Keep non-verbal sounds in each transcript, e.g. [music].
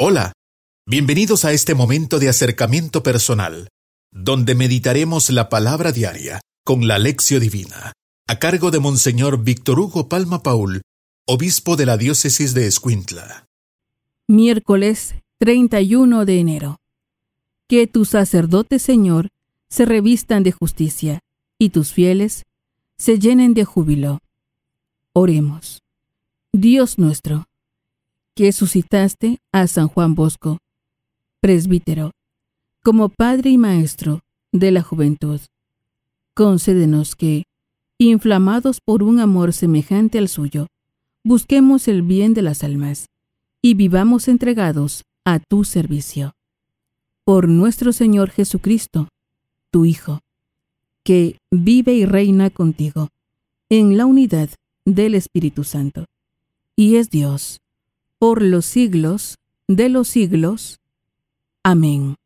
Hola, bienvenidos a este momento de acercamiento personal, donde meditaremos la palabra diaria con la lección divina, a cargo de Monseñor Víctor Hugo Palma Paul, obispo de la diócesis de Escuintla. Miércoles 31 de enero. Que tus sacerdotes, Señor, se revistan de justicia, y tus fieles se llenen de júbilo. Oremos. Dios nuestro, que suscitaste a San Juan Bosco, presbítero, como padre y maestro de la juventud. Concédenos que, inflamados por un amor semejante al suyo, busquemos el bien de las almas y vivamos entregados a tu servicio. Por nuestro Señor Jesucristo, tu Hijo, que vive y reina contigo en la unidad del Espíritu Santo, y es Dios por los siglos de los siglos. Amén.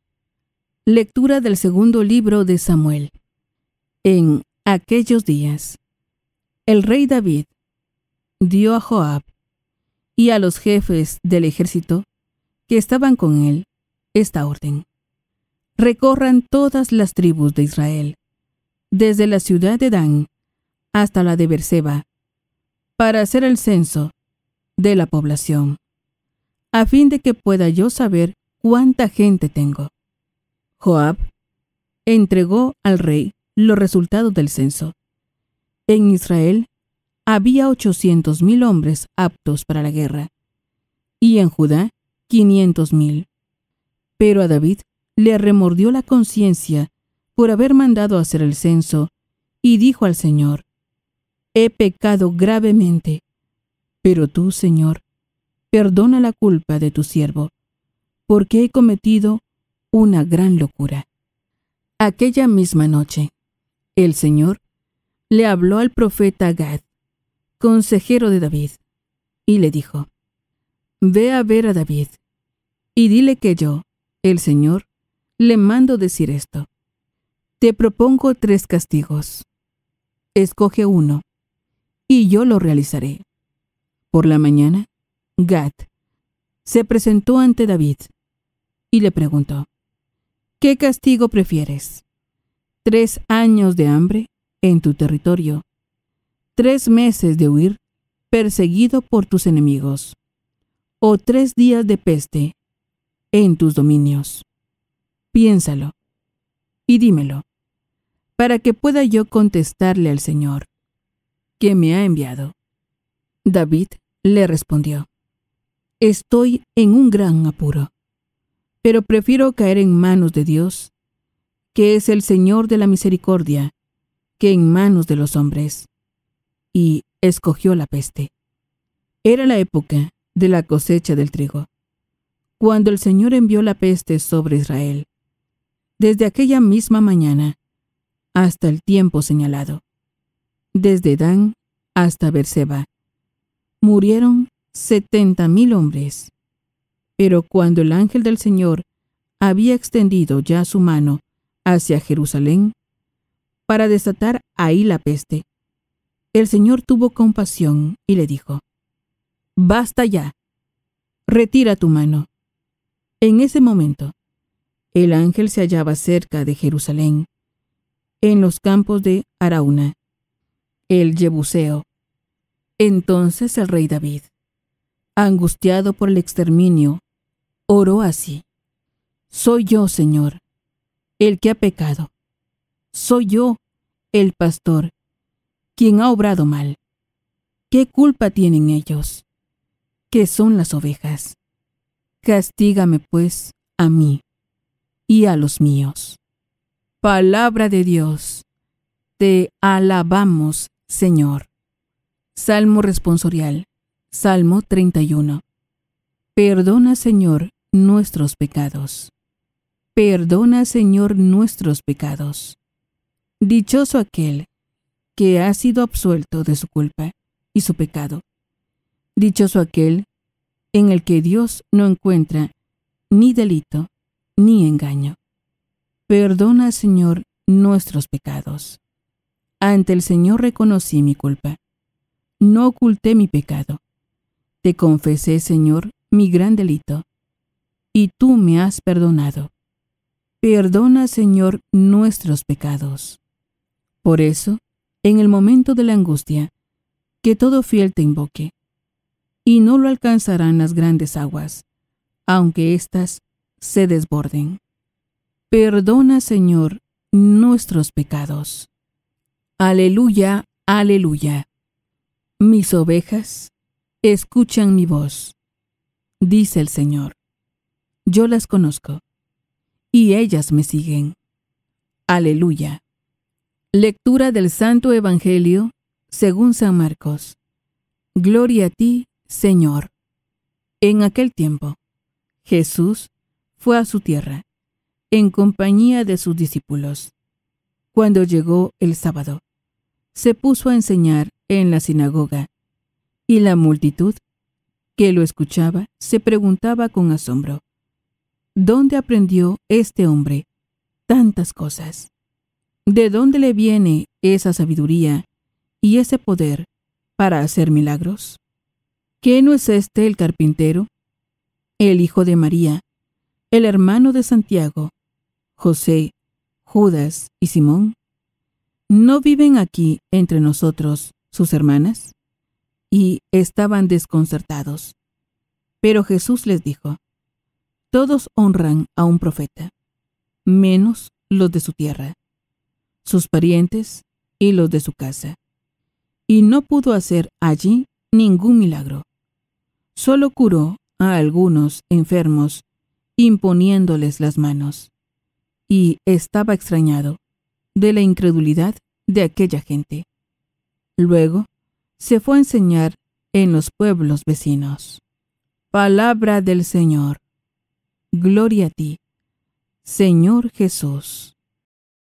Lectura del segundo libro de Samuel. En aquellos días, el rey David dio a Joab y a los jefes del ejército que estaban con él esta orden. Recorran todas las tribus de Israel, desde la ciudad de Dan hasta la de Berseba, para hacer el censo de la población a fin de que pueda yo saber cuánta gente tengo. Joab entregó al rey los resultados del censo. En Israel había ochocientos mil hombres aptos para la guerra, y en Judá quinientos mil. Pero a David le remordió la conciencia por haber mandado hacer el censo, y dijo al Señor, He pecado gravemente, pero tú, Señor, perdona la culpa de tu siervo, porque he cometido una gran locura. Aquella misma noche, el Señor le habló al profeta Gad, consejero de David, y le dijo, Ve a ver a David, y dile que yo, el Señor, le mando decir esto. Te propongo tres castigos. Escoge uno, y yo lo realizaré. Por la mañana, Gad se presentó ante David y le preguntó, ¿qué castigo prefieres? ¿Tres años de hambre en tu territorio? ¿Tres meses de huir perseguido por tus enemigos? ¿O tres días de peste en tus dominios? Piénsalo y dímelo, para que pueda yo contestarle al Señor, que me ha enviado. David le respondió, Estoy en un gran apuro, pero prefiero caer en manos de Dios, que es el Señor de la misericordia, que en manos de los hombres. Y escogió la peste. Era la época de la cosecha del trigo, cuando el Señor envió la peste sobre Israel, desde aquella misma mañana hasta el tiempo señalado, desde Dan hasta Berseba. Murieron setenta mil hombres. Pero cuando el ángel del Señor había extendido ya su mano hacia Jerusalén para desatar ahí la peste, el Señor tuvo compasión y le dijo, Basta ya, retira tu mano. En ese momento, el ángel se hallaba cerca de Jerusalén, en los campos de Arauna, el Jebuseo. Entonces el rey David angustiado por el exterminio, oró así. Soy yo, Señor, el que ha pecado. Soy yo, el pastor, quien ha obrado mal. ¿Qué culpa tienen ellos? ¿Qué son las ovejas? Castígame, pues, a mí y a los míos. Palabra de Dios. Te alabamos, Señor. Salmo responsorial. Salmo 31. Perdona, Señor, nuestros pecados. Perdona, Señor, nuestros pecados. Dichoso aquel que ha sido absuelto de su culpa y su pecado. Dichoso aquel en el que Dios no encuentra ni delito ni engaño. Perdona, Señor, nuestros pecados. Ante el Señor reconocí mi culpa. No oculté mi pecado te confesé, Señor, mi gran delito. y tú me has perdonado. Perdona, Señor, nuestros pecados. Por eso, en el momento de la angustia, que todo fiel te invoque, y no lo alcanzarán las grandes aguas, aunque éstas se desborden. Perdona, Señor, nuestros pecados. Aleluya, aleluya. Mis ovejas escuchan mi voz, dice el Señor. Yo las conozco, y ellas me siguen. Aleluya. Lectura del Santo Evangelio según San Marcos. Gloria a ti, Señor. En aquel tiempo, Jesús fue a su tierra, en compañía de sus discípulos. Cuando llegó el sábado, se puso a enseñar en la sinagoga, y la multitud que lo escuchaba se preguntaba con asombro, ¿dónde aprendió este hombre tantas cosas? ¿De dónde le viene esa sabiduría y ese poder para hacer milagros? ¿Qué no es este el carpintero, el hijo de María, el hermano de Santiago, José, Judas y Simón? ¿No viven aquí entre nosotros sus hermanas? Y estaban desconcertados. Pero Jesús les dijo, Todos honran a un profeta, menos los de su tierra, sus parientes y los de su casa. Y no pudo hacer allí ningún milagro solo curó a algunos enfermos imponiéndoles las manos, y estaba extrañado de la incredulidad de aquella gente. Luego se fue a enseñar en los pueblos vecinos. Palabra del Señor. Gloria a ti, Señor Jesús.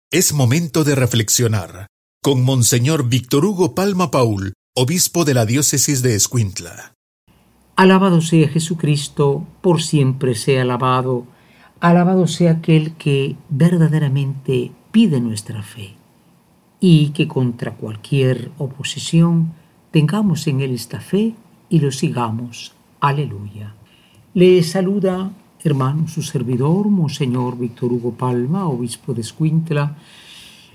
Es momento de reflexionar con Monseñor Víctor Hugo Palma Paul, obispo de la diócesis de Escuintla. Alabado sea Jesucristo, por siempre sea alabado. Alabado sea aquel que verdaderamente pide nuestra fe y que contra cualquier oposición tengamos en él esta fe y lo sigamos. Aleluya. Le saluda, hermano, su servidor, Monseñor Víctor Hugo Palma, obispo de Escuintla,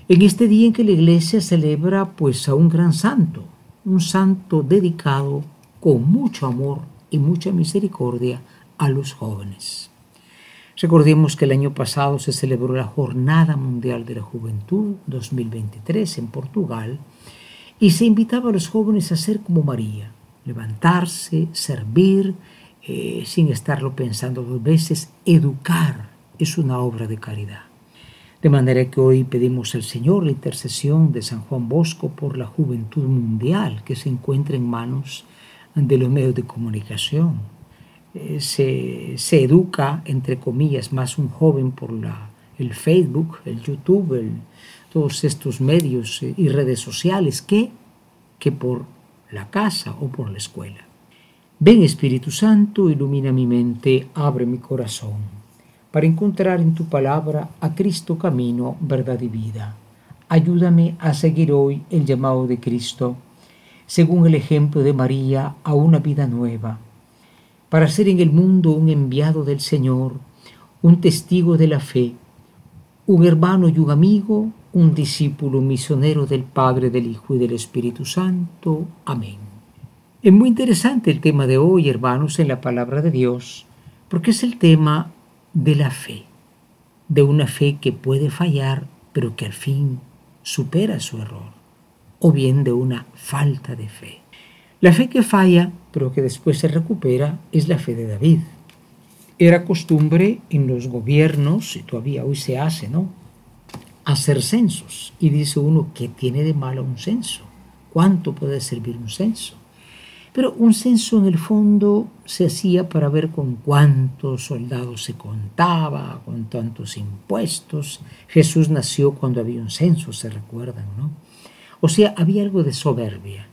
en este día en que la iglesia celebra pues a un gran santo, un santo dedicado con mucho amor y mucha misericordia a los jóvenes. Recordemos que el año pasado se celebró la Jornada Mundial de la Juventud 2023 en Portugal y se invitaba a los jóvenes a ser como María, levantarse, servir, eh, sin estarlo pensando dos veces, educar es una obra de caridad. De manera que hoy pedimos al Señor la intercesión de San Juan Bosco por la juventud mundial que se encuentra en manos de los medios de comunicación. Eh, se, educa, entre comillas, más un joven por la, el Facebook, el YouTube, todos estos medios eh, y redes sociales que, que por la casa o por la escuela. Ven Espíritu Santo, ilumina mi mente, abre mi corazón, para encontrar en tu palabra a Cristo camino, verdad y vida. Ayúdame a seguir hoy el llamado de Cristo según el ejemplo de María, a una vida nueva, para ser en el mundo un enviado del Señor, un testigo de la fe, un hermano y un amigo, un discípulo misionero del Padre, del Hijo y del Espíritu Santo. Amén. Es muy interesante el tema de hoy, hermanos, en la palabra de Dios, porque es el tema de la fe, de una fe que puede fallar, pero que al fin supera su error o bien de una falta de fe. La fe que falla, pero que después se recupera, es la fe de David. Era costumbre en los gobiernos, y todavía hoy se hace, ¿no? Hacer censos. Y dice uno, ¿qué tiene de malo un censo? ¿Cuánto puede servir un censo? Pero un censo en el fondo se hacía para ver con cuántos soldados se contaba, con tantos impuestos. Jesús nació cuando había un censo, se recuerdan, ¿no? O sea, había algo de soberbia,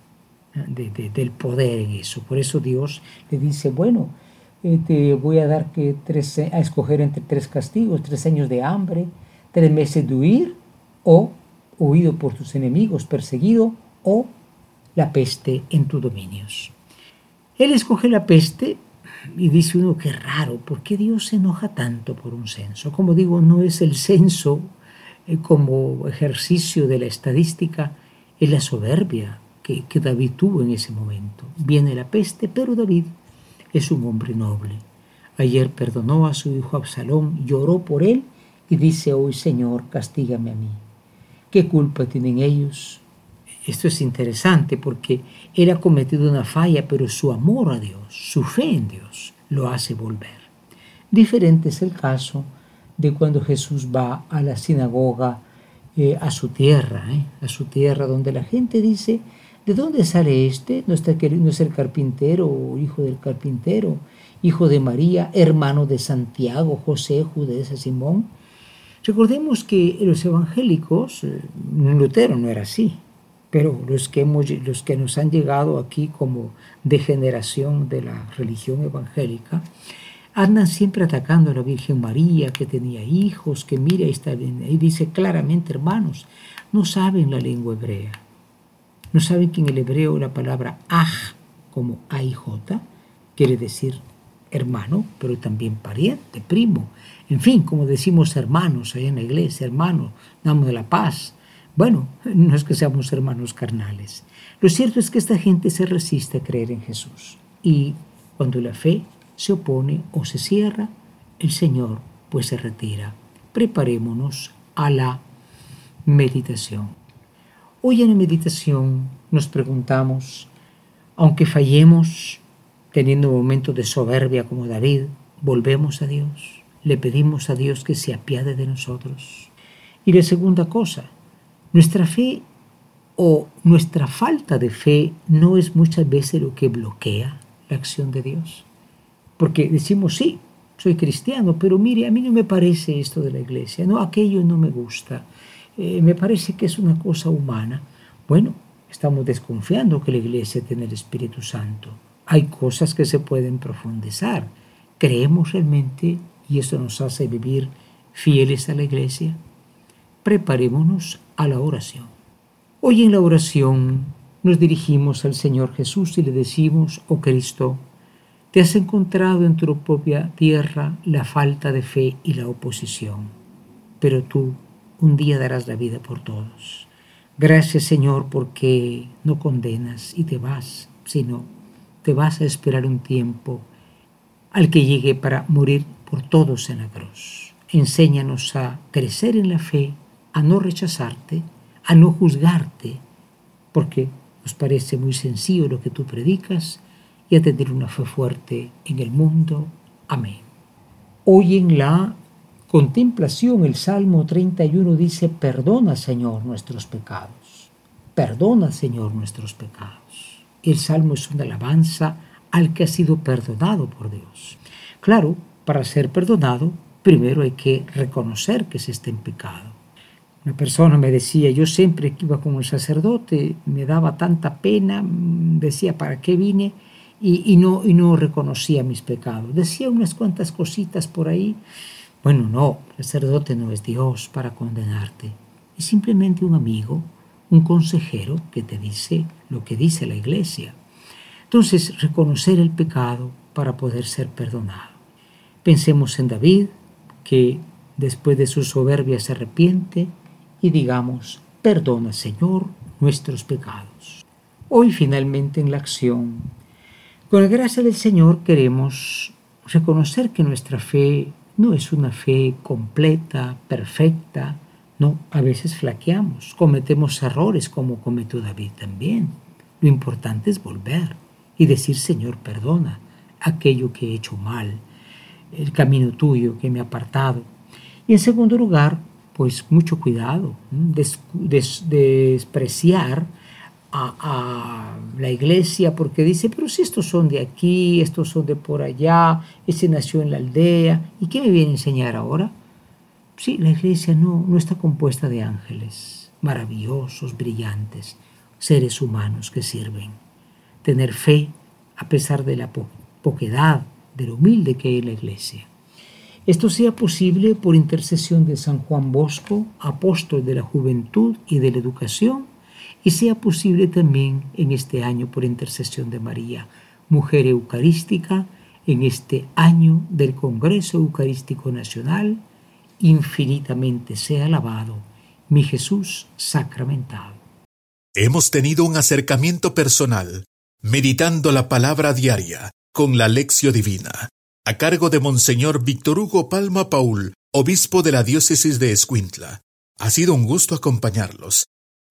del poder en eso. Por eso Dios le dice, bueno, te voy a dar que tres, a escoger entre tres castigos, tres años de hambre, tres meses de huir, o huido por tus enemigos, perseguido, o la peste en tus dominios. Él escoge la peste y dice uno, qué raro, ¿por qué Dios se enoja tanto por un censo? Como digo, no es el censo eh, como ejercicio de la estadística, es la soberbia que, que David tuvo en ese momento. Viene la peste, pero David es un hombre noble. Ayer perdonó a su hijo Absalón, lloró por él y dice hoy, Señor, castígame a mí. ¿Qué culpa tienen ellos? Esto es interesante porque él ha cometido una falla, pero su amor a Dios, su fe en Dios, lo hace volver. Diferente es el caso de cuando Jesús va a la sinagoga, eh, a su tierra, eh, a su tierra donde la gente dice, ¿de dónde sale este? ¿No, está, no es el carpintero hijo del carpintero, hijo de María, hermano de Santiago, José, Judesa, Simón? Recordemos que los evangélicos, eh, Lutero no era así, pero los que, hemos, los que nos han llegado aquí como degeneración de la religión evangélica, andan siempre atacando a la Virgen María, que tenía hijos, que mira, está y dice claramente, hermanos, no saben la lengua hebrea. No saben que en el hebreo la palabra aj, como AIJ, quiere decir hermano, pero también pariente, primo. En fin, como decimos hermanos ahí en la iglesia, hermanos, damos la paz, bueno, [laughs] no es que seamos hermanos carnales. Lo cierto es que esta gente se resiste a creer en Jesús. Y cuando la fe se opone o se cierra, el Señor pues se retira. Preparémonos a la meditación. Hoy en la meditación nos preguntamos, aunque fallemos teniendo momentos de soberbia como David, volvemos a Dios, le pedimos a Dios que se apiade de nosotros. Y la segunda cosa, nuestra fe o nuestra falta de fe no es muchas veces lo que bloquea la acción de Dios. Porque decimos, sí, soy cristiano, pero mire, a mí no me parece esto de la iglesia, no, aquello no me gusta, eh, me parece que es una cosa humana. Bueno, estamos desconfiando que la iglesia tiene el Espíritu Santo. Hay cosas que se pueden profundizar. ¿Creemos realmente y eso nos hace vivir fieles a la iglesia? Preparémonos a la oración. Hoy en la oración nos dirigimos al Señor Jesús y le decimos, oh Cristo, te has encontrado en tu propia tierra la falta de fe y la oposición, pero tú un día darás la vida por todos. Gracias Señor porque no condenas y te vas, sino te vas a esperar un tiempo al que llegue para morir por todos en la cruz. Enséñanos a crecer en la fe a no rechazarte, a no juzgarte, porque nos parece muy sencillo lo que tú predicas, y a tener una fe fuerte en el mundo. Amén. Hoy en la contemplación el Salmo 31 dice, perdona Señor nuestros pecados, perdona Señor nuestros pecados. El Salmo es una alabanza al que ha sido perdonado por Dios. Claro, para ser perdonado, primero hay que reconocer que se está en pecado. Una persona me decía, yo siempre que iba con el sacerdote, me daba tanta pena, mm, decía, ¿para qué vine? Y, no, y no reconocía mis pecados. Decía unas cuantas cositas por ahí. Bueno, no, el sacerdote no es Dios para condenarte. Es simplemente un amigo, un consejero que te dice lo que dice la iglesia. Entonces, reconocer el pecado para poder ser perdonado. Pensemos en David, que después de su soberbia se arrepiente y digamos, perdona Señor nuestros pecados. Hoy finalmente en la acción, con la gracia del Señor queremos reconocer que nuestra fe no es una fe completa, perfecta, no, a veces flaqueamos, cometemos errores como cometió David también. Lo importante es volver y decir, Señor, perdona aquello que he hecho mal, el camino tuyo que me ha apartado. Y en segundo lugar, pues mucho cuidado, despreciar a, la iglesia porque dice, pero si estos son de aquí, estos son de por allá, ese nació en la aldea, ¿y qué me viene a enseñar ahora? Sí, la iglesia no, no está compuesta de ángeles maravillosos, brillantes, seres humanos que sirven. Tener fe a pesar de la poquedad, de lo humilde que es la iglesia. Esto sea posible por intercesión de San Juan Bosco, apóstol de la juventud y de la educación, y sea posible también en este año por intercesión de María, mujer eucarística, en este año del Congreso Eucarístico Nacional, infinitamente sea alabado mi Jesús sacramentado. Hemos tenido un acercamiento personal, meditando la palabra diaria con la lección divina, a cargo de Monseñor Víctor Hugo Palma Paul, obispo de la diócesis de Escuintla. Ha sido un gusto acompañarlos.